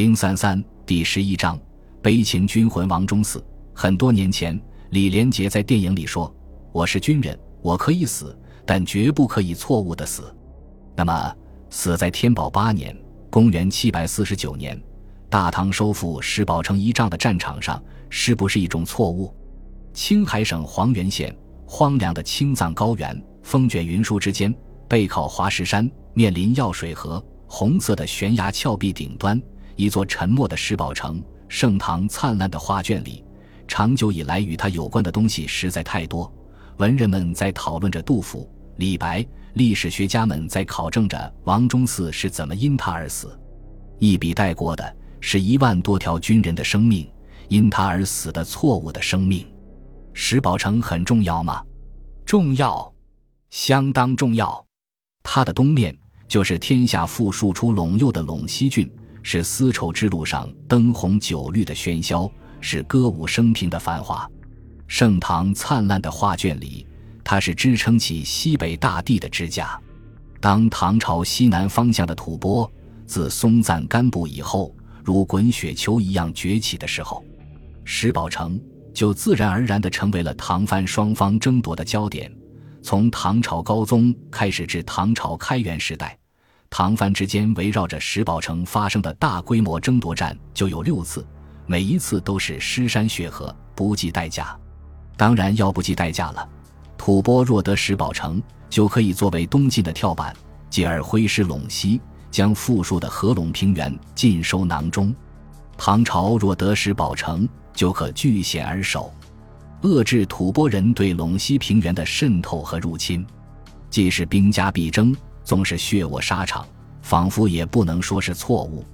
零三三第十一章悲情军魂王中嗣。很多年前，李连杰在电影里说：“我是军人，我可以死，但绝不可以错误的死。”那么，死在天宝八年（公元七百四十九年），大唐收复石宝城一仗的战场上，是不是一种错误？青海省黄原县荒凉的青藏高原，风卷云舒之间，背靠华石山，面临药水河，红色的悬崖峭壁顶端。一座沉默的石宝城，盛唐灿烂的画卷里，长久以来与他有关的东西实在太多。文人们在讨论着杜甫、李白，历史学家们在考证着王忠嗣是怎么因他而死。一笔带过的是一万多条军人的生命，因他而死的错误的生命。石宝城很重要吗？重要，相当重要。它的东面就是天下富庶出陇右的陇西郡。是丝绸之路上灯红酒绿的喧嚣，是歌舞升平的繁华。盛唐灿烂的画卷里，它是支撑起西北大地的支架。当唐朝西南方向的吐蕃自松赞干布以后，如滚雪球一样崛起的时候，石宝城就自然而然地成为了唐番双方争夺的焦点。从唐朝高宗开始至唐朝开元时代。唐蕃之间围绕着石宝城发生的大规模争夺战就有六次，每一次都是尸山血河，不计代价。当然要不计代价了，吐蕃若得石宝城，就可以作为东晋的跳板，继而挥师陇西，将富庶的合陇平原尽收囊中。唐朝若得石宝城，就可据险而守，遏制吐蕃人对陇西平原的渗透和入侵，既是兵家必争。纵是血卧沙场，仿佛也不能说是错误。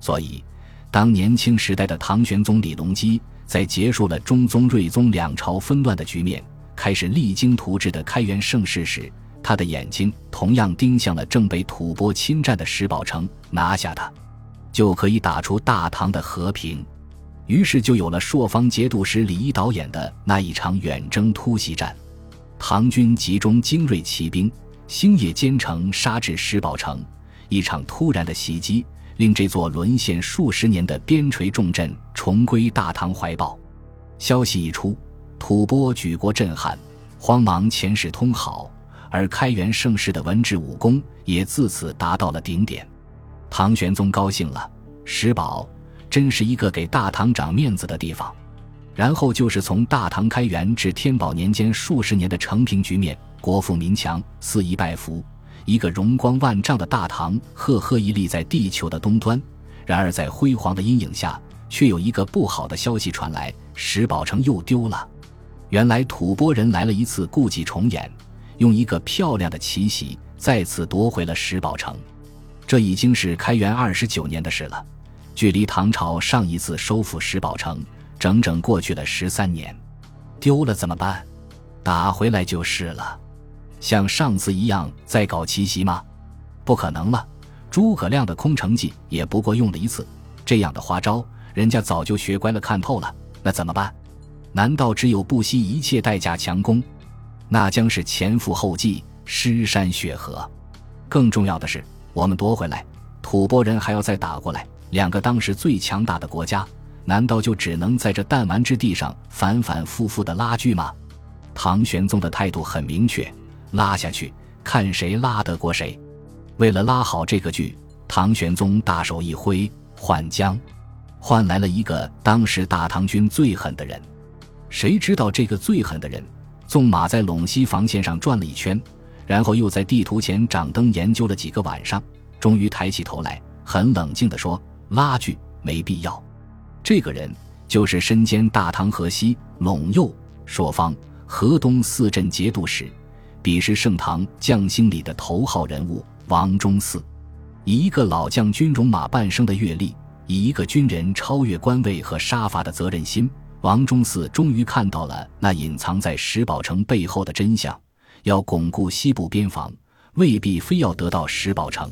所以，当年轻时代的唐玄宗李隆基在结束了中宗、睿宗两朝纷乱的局面，开始励精图治的开元盛世时，他的眼睛同样盯向了正被吐蕃侵占的石宝城，拿下它，就可以打出大唐的和平。于是，就有了朔方节度使李一导演的那一场远征突袭战，唐军集中精锐骑兵。星夜兼程杀至石宝城，一场突然的袭击令这座沦陷数十年的边陲重镇重归大唐怀抱。消息一出，吐蕃举国震撼，慌忙遣使通好，而开元盛世的文治武功也自此达到了顶点。唐玄宗高兴了，石宝真是一个给大唐长面子的地方。然后就是从大唐开元至天宝年间数十年的成平局面。国富民强，肆意拜服，一个容光万丈的大唐赫赫屹立在地球的东端。然而，在辉煌的阴影下，却有一个不好的消息传来：石宝城又丢了。原来，吐蕃人来了一次，故伎重演，用一个漂亮的奇袭再次夺回了石宝城。这已经是开元二十九年的事了，距离唐朝上一次收复石宝城，整整过去了十三年。丢了怎么办？打回来就是了。像上次一样再搞奇袭吗？不可能了。诸葛亮的空城计也不过用了一次，这样的花招，人家早就学乖了，看透了。那怎么办？难道只有不惜一切代价强攻？那将是前赴后继，尸山血河。更重要的是，我们夺回来，吐蕃人还要再打过来。两个当时最强大的国家，难道就只能在这弹丸之地上反反复复的拉锯吗？唐玄宗的态度很明确。拉下去，看谁拉得过谁。为了拉好这个锯，唐玄宗大手一挥，换将，换来了一个当时大唐军最狠的人。谁知道这个最狠的人，纵马在陇西防线上转了一圈，然后又在地图前掌灯研究了几个晚上，终于抬起头来，很冷静地说：“拉锯没必要。”这个人就是身兼大唐河西、陇右、朔方、河东四镇节度使。彼时盛唐将星里的头号人物王忠嗣，以一个老将军戎马半生的阅历，以一个军人超越官位和杀伐的责任心，王忠嗣终于看到了那隐藏在石宝城背后的真相：要巩固西部边防，未必非要得到石宝城。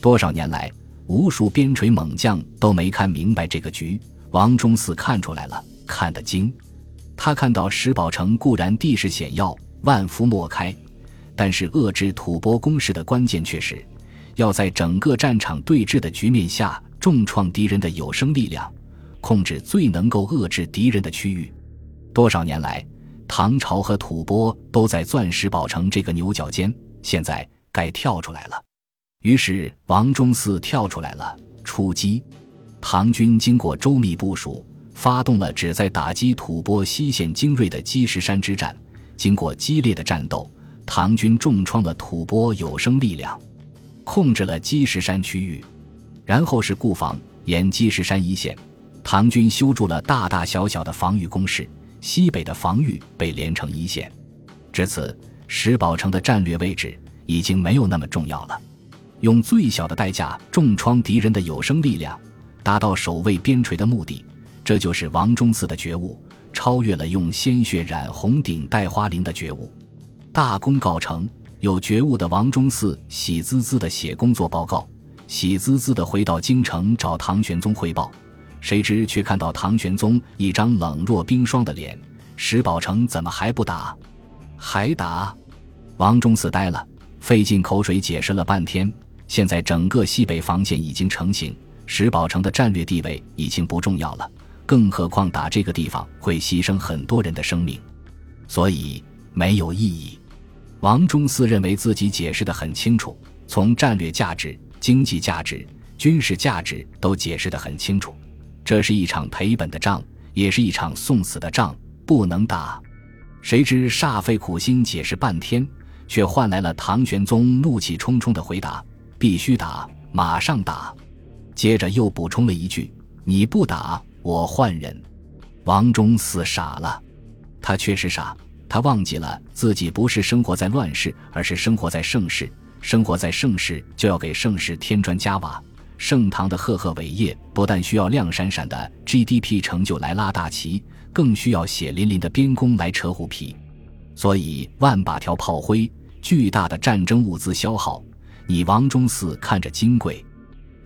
多少年来，无数边陲猛将都没看明白这个局，王忠嗣看出来了，看得精。他看到石宝城固然地势险要。万夫莫开，但是遏制吐蕃攻势的关键却是，要在整个战场对峙的局面下重创敌人的有生力量，控制最能够遏制敌人的区域。多少年来，唐朝和吐蕃都在钻石堡城这个牛角尖，现在该跳出来了。于是王忠嗣跳出来了，出击。唐军经过周密部署，发动了旨在打击吐蕃西线精锐的积石山之战。经过激烈的战斗，唐军重创了吐蕃有生力量，控制了积石山区域。然后是固防，沿积石山一线，唐军修筑了大大小小的防御工事。西北的防御被连成一线，至此，石宝城的战略位置已经没有那么重要了。用最小的代价重创敌人的有生力量，达到守卫边陲的目的，这就是王忠嗣的觉悟，超越了用鲜血染红顶戴花翎的觉悟。大功告成，有觉悟的王忠嗣喜滋滋地写工作报告，喜滋滋地回到京城找唐玄宗汇报。谁知却看到唐玄宗一张冷若冰霜的脸，石宝成怎么还不打？还打？王忠嗣呆了，费尽口水解释了半天。现在整个西北防线已经成型，石宝城的战略地位已经不重要了，更何况打这个地方会牺牲很多人的生命，所以没有意义。王忠嗣认为自己解释的很清楚，从战略价值、经济价值、军事价值都解释的很清楚。这是一场赔本的仗，也是一场送死的仗，不能打。谁知煞费苦心解释半天，却换来了唐玄宗怒气冲冲的回答：“必须打，马上打。”接着又补充了一句：“你不打，我换人。”王忠嗣傻了，他确实傻，他忘记了自己不是生活在乱世，而是生活在盛世。生活在盛世，就要给盛世添砖加瓦。盛唐的赫赫伟业，不但需要亮闪闪的 GDP 成就来拉大旗，更需要血淋淋的边功来扯虎皮。所以万把条炮灰，巨大的战争物资消耗，你王忠嗣看着金贵，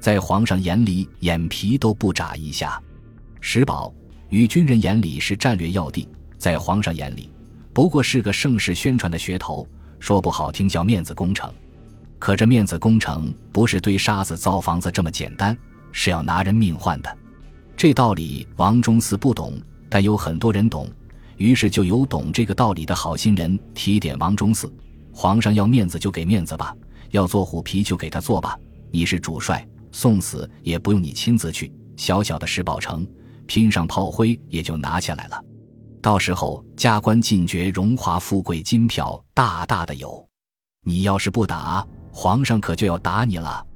在皇上眼里眼皮都不眨一下。石宝与军人眼里是战略要地，在皇上眼里不过是个盛世宣传的噱头，说不好听叫面子工程。可这面子工程不是堆沙子造房子这么简单，是要拿人命换的。这道理王忠嗣不懂，但有很多人懂，于是就有懂这个道理的好心人提点王忠嗣：皇上要面子就给面子吧，要做虎皮就给他做吧。你是主帅，送死也不用你亲自去，小小的石宝城，拼上炮灰也就拿下来了。到时候加官进爵、荣华富贵、金票大大的有。你要是不打。皇上可就要打你了，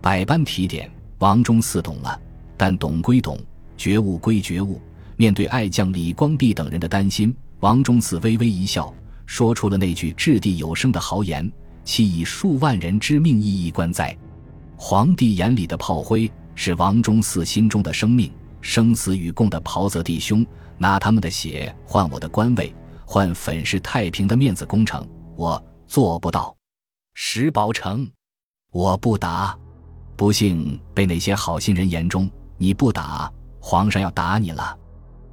百般提点，王忠嗣懂了，但懂归懂，觉悟归觉悟。面对爱将李光弼等人的担心，王忠嗣微微一笑，说出了那句掷地有声的豪言：“其以数万人之命意义关在？”皇帝眼里的炮灰，是王忠嗣心中的生命，生死与共的袍泽弟兄，拿他们的血换我的官位，换粉饰太平的面子工程，我做不到。石宝成，我不打。不幸被那些好心人眼中，你不打，皇上要打你了。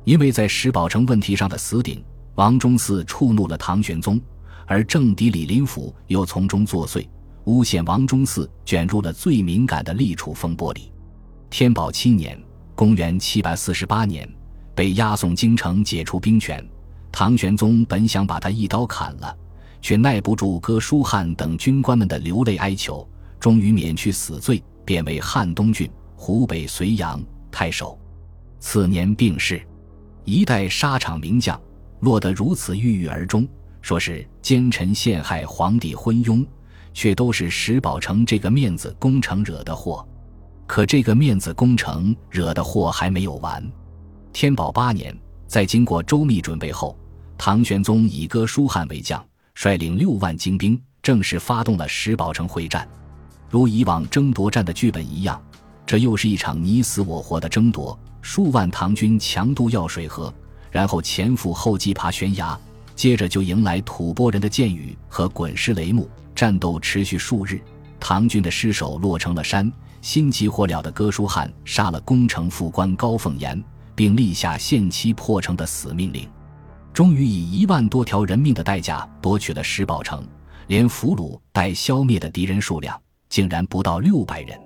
因为在石宝成问题上的死顶，王忠嗣触怒了唐玄宗，而政敌李林甫又从中作祟，诬陷王忠嗣卷入了最敏感的立储风波里。天宝七年（公元748年），被押送京城解除兵权。唐玄宗本想把他一刀砍了。却耐不住哥舒翰等军官们的流泪哀求，终于免去死罪，贬为汉东郡（湖北绥阳）太守。次年病逝，一代沙场名将落得如此郁郁而终。说是奸臣陷害皇帝昏庸，却都是石宝城这个面子工程惹的祸。可这个面子工程惹的祸还没有完。天宝八年，在经过周密准备后，唐玄宗以哥舒翰为将。率领六万精兵，正式发动了石宝城会战。如以往争夺战的剧本一样，这又是一场你死我活的争夺。数万唐军强渡药水河，然后前赴后继爬悬崖，接着就迎来吐蕃人的箭雨和滚石雷木。战斗持续数日，唐军的尸首落成了山。心急火燎的哥舒翰杀了攻城副官高凤岩，并立下限期破城的死命令。终于以一万多条人命的代价夺取了石宝城，连俘虏带消灭的敌人数量竟然不到六百人。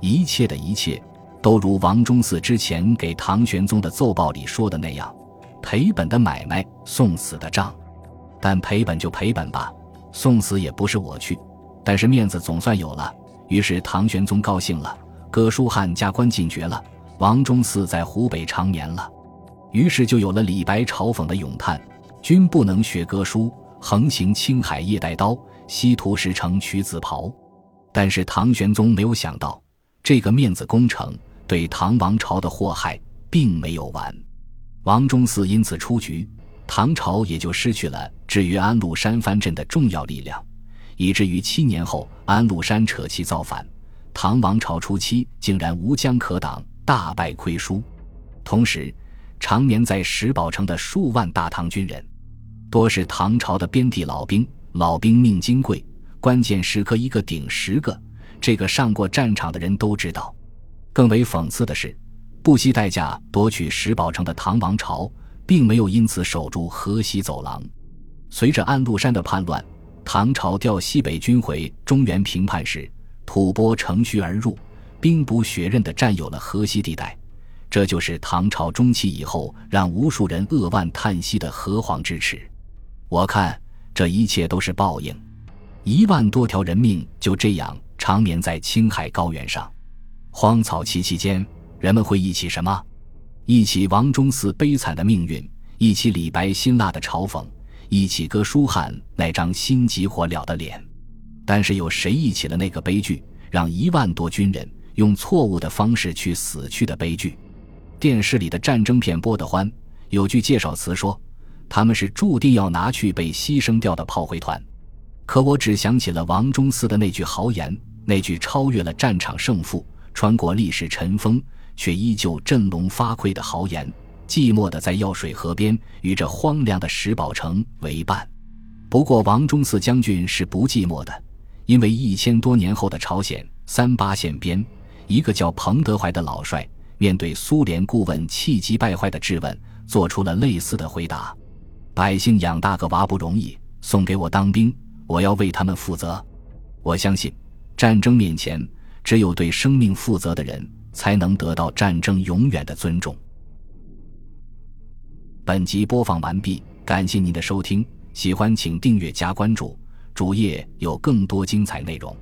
一切的一切都如王忠嗣之前给唐玄宗的奏报里说的那样，赔本的买卖，送死的账。但赔本就赔本吧，送死也不是我去，但是面子总算有了。于是唐玄宗高兴了，哥舒翰加官进爵了，王忠嗣在湖北长眠了。于是就有了李白嘲讽的咏叹：“君不能学哥舒，横行青海夜带刀，西屠石城取紫袍。”但是唐玄宗没有想到，这个面子工程对唐王朝的祸害并没有完。王忠嗣因此出局，唐朝也就失去了置于安禄山藩镇的重要力量，以至于七年后安禄山扯旗造反，唐王朝初期竟然无将可挡，大败亏输。同时，常年在石宝城的数万大唐军人，多是唐朝的边地老兵。老兵命金贵，关键时刻一个顶十个。这个上过战场的人都知道。更为讽刺的是，不惜代价夺取石宝城的唐王朝，并没有因此守住河西走廊。随着安禄山的叛乱，唐朝调西北军回中原平叛时，吐蕃乘虚而入，兵不血刃地占有了河西地带。这就是唐朝中期以后让无数人扼腕叹息的河湟之耻。我看这一切都是报应，一万多条人命就这样长眠在青海高原上。荒草萋萋间，人们会忆起什么？一起王忠嗣悲惨的命运，一起李白辛辣的嘲讽，一起哥舒翰那张心急火燎的脸。但是有谁忆起了那个悲剧，让一万多军人用错误的方式去死去的悲剧？电视里的战争片播得欢，有句介绍词说，他们是注定要拿去被牺牲掉的炮灰团。可我只想起了王忠嗣的那句豪言，那句超越了战场胜负、穿过历史尘封，却依旧振聋发聩的豪言：寂寞的在药水河边，与这荒凉的石宝城为伴。不过，王忠嗣将军是不寂寞的，因为一千多年后的朝鲜三八线边，一个叫彭德怀的老帅。面对苏联顾问气急败坏的质问，做出了类似的回答：“百姓养大个娃不容易，送给我当兵，我要为他们负责。我相信，战争面前，只有对生命负责的人，才能得到战争永远的尊重。”本集播放完毕，感谢您的收听，喜欢请订阅加关注，主页有更多精彩内容。